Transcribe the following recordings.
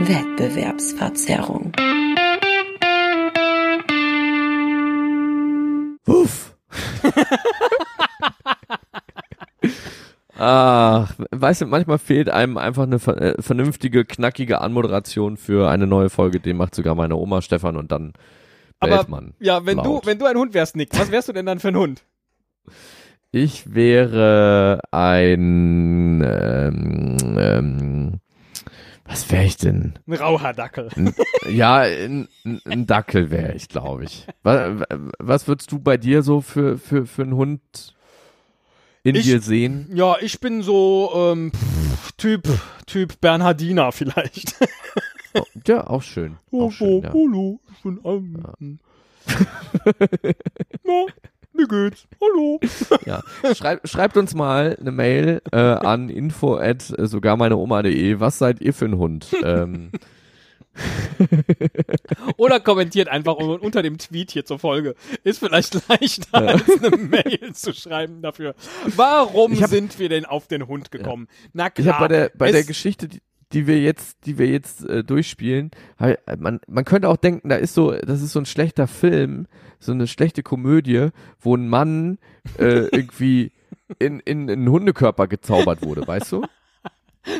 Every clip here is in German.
Wettbewerbsverzerrung. Uff. Ach, weißt du, manchmal fehlt einem einfach eine äh, vernünftige, knackige Anmoderation für eine neue Folge. Den macht sogar meine Oma Stefan und dann Aber man ja, wenn laut. du wenn du ein Hund wärst, Nick, was wärst du denn dann für ein Hund? Ich wäre ein ähm, ähm, was wäre ich denn? Ein Rauhardackel. N- Ja, ein, Dackel wäre ich, glaube ich. Was, was würdest du bei dir so für, für, für einen Hund in Ich- dir sehen? Ja, ich bin so ähm, Typ Typ Bernhardiner vielleicht. Oh, ja, auch schön. Auch schön ja. hallo, ich bin ähm, Na, wie geht's? Hallo. Ja. Schreib, schreibt uns mal eine Mail äh, an info at äh, sogar meine Oma.de. Was seid ihr für ein Hund? ähm, Oder kommentiert einfach un- unter dem Tweet hier zur Folge. Ist vielleicht leichter, als eine Mail zu schreiben dafür. Warum hab- sind wir denn auf den Hund gekommen? Na klar. ich habe bei der bei der Geschichte, die, die wir jetzt, die wir jetzt äh, durchspielen, man man könnte auch denken, da ist so, das ist so ein schlechter Film, so eine schlechte Komödie, wo ein Mann äh, irgendwie in, in einen Hundekörper gezaubert wurde, weißt du?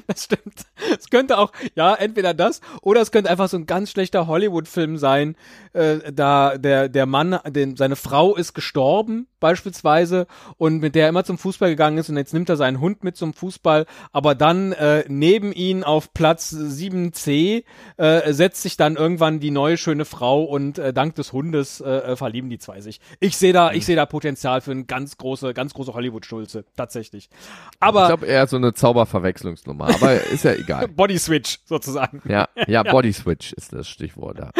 Das stimmt. Es könnte auch, ja, entweder das oder es könnte einfach so ein ganz schlechter Hollywood-Film sein. Äh, da der, der Mann, den, seine Frau ist gestorben, beispielsweise, und mit der er immer zum Fußball gegangen ist und jetzt nimmt er seinen Hund mit zum Fußball, aber dann äh, neben ihn auf Platz 7c äh, setzt sich dann irgendwann die neue schöne Frau und äh, dank des Hundes äh, äh, verlieben die zwei sich. Ich sehe da, ich sehe da Potenzial für eine ganz große, ganz große Hollywood-Schulze, tatsächlich. Aber ich glaube eher so eine Zauberverwechslungsnummer, aber ist ja egal. Body Switch sozusagen. Ja, ja, Body Switch ist das Stichwort. Ja.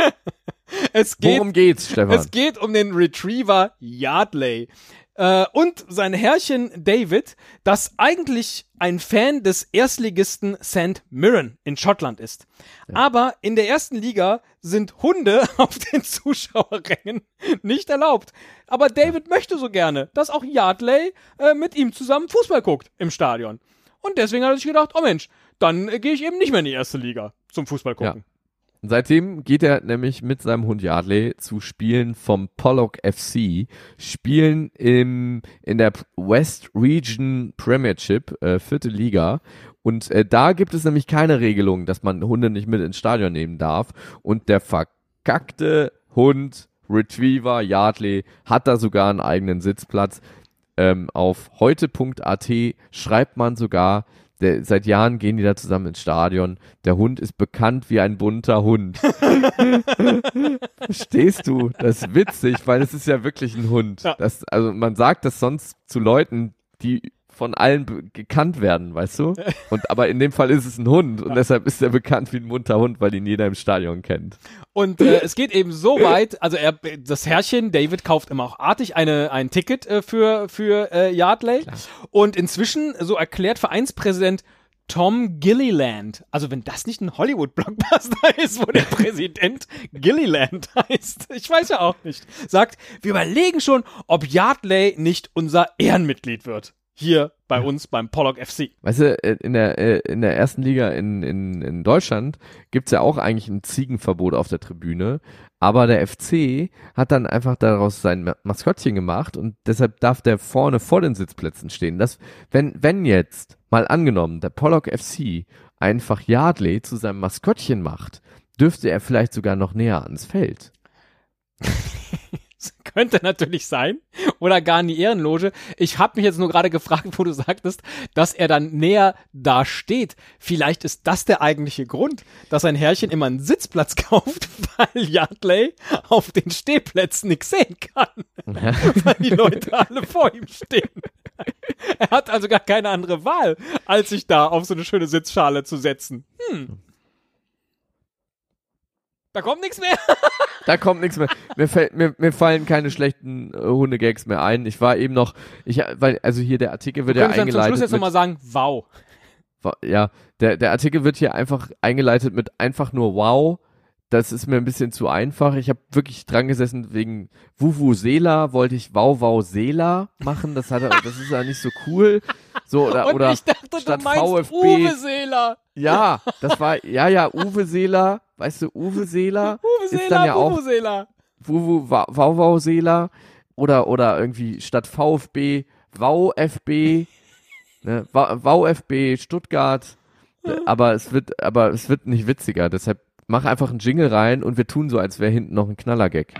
Es geht, Worum geht's, Stefan? es geht um den Retriever Yardley. Äh, und sein Herrchen David, das eigentlich ein Fan des Erstligisten St. Mirren in Schottland ist. Aber in der ersten Liga sind Hunde auf den Zuschauerrängen nicht erlaubt. Aber David möchte so gerne, dass auch Yardley äh, mit ihm zusammen Fußball guckt im Stadion. Und deswegen hat er sich gedacht, oh Mensch, dann äh, gehe ich eben nicht mehr in die erste Liga zum Fußball gucken. Und Seitdem geht er nämlich mit seinem Hund Yardley zu Spielen vom Pollock FC, Spielen im, in der West Region Premiership, äh, vierte Liga. Und äh, da gibt es nämlich keine Regelung, dass man Hunde nicht mit ins Stadion nehmen darf. Und der verkackte Hund Retriever Yardley hat da sogar einen eigenen Sitzplatz. Ähm, auf heute.at schreibt man sogar, der, seit Jahren gehen die da zusammen ins Stadion. Der Hund ist bekannt wie ein bunter Hund. Verstehst du? Das ist witzig, weil es ist ja wirklich ein Hund. Ja. Das, also man sagt das sonst zu Leuten, die von allen gekannt werden, weißt du? Und aber in dem Fall ist es ein Hund und deshalb ist er bekannt wie ein bunter Hund, weil ihn jeder im Stadion kennt. Und äh, es geht eben so weit, also er, das Herrchen David kauft immer auch artig eine, ein Ticket äh, für, für äh, Yardley. Und inzwischen, so erklärt Vereinspräsident Tom Gilliland, also wenn das nicht ein Hollywood-Blockbuster ist, wo der Präsident Gilliland heißt, ich weiß ja auch nicht, sagt, wir überlegen schon, ob Yardley nicht unser Ehrenmitglied wird. Hier bei uns beim Pollock FC. Weißt du, äh, in der, äh, in der ersten Liga in, in, in Deutschland gibt's ja auch eigentlich ein Ziegenverbot auf der Tribüne, aber der FC hat dann einfach daraus sein Ma- Maskottchen gemacht und deshalb darf der vorne vor den Sitzplätzen stehen. Das, wenn, wenn jetzt, mal angenommen, der Pollock FC einfach Yardley zu seinem Maskottchen macht, dürfte er vielleicht sogar noch näher ans Feld. Könnte natürlich sein. Oder gar in die Ehrenloge. Ich habe mich jetzt nur gerade gefragt, wo du sagtest, dass er dann näher da steht. Vielleicht ist das der eigentliche Grund, dass ein Herrchen immer einen Sitzplatz kauft, weil Yardley auf den Stehplätzen nichts sehen kann. weil die Leute alle vor ihm stehen. Er hat also gar keine andere Wahl, als sich da auf so eine schöne Sitzschale zu setzen. Hm. Da kommt nichts mehr. Da kommt nichts mehr. Mir, fällt, mir, mir fallen keine schlechten äh, Hundegags mehr ein. Ich war eben noch, ich, weil, also hier der Artikel wird Wir ja können dann zum eingeleitet. Schluss jetzt nochmal sagen, wow. Ja, der, der Artikel wird hier einfach eingeleitet mit einfach nur wow. Das ist mir ein bisschen zu einfach. Ich habe wirklich dran gesessen wegen Wuvu Sela wollte ich Wow Wow Sela machen. Das hat das ist ja nicht so cool. So oder Und oder ich dachte, statt du meinst VfB Uwe Seeler. Ja, das war, ja, ja, Uwe Seeler, weißt du, Uwe Seeler Uwe ist Seeler, dann ja auch Uwe Seeler. Wuwu Wauwau Seeler oder, oder irgendwie statt VfB VfB, ne, VfB Stuttgart, aber es wird, aber es wird nicht witziger, deshalb mach einfach einen Jingle rein und wir tun so, als wäre hinten noch ein Knallergag.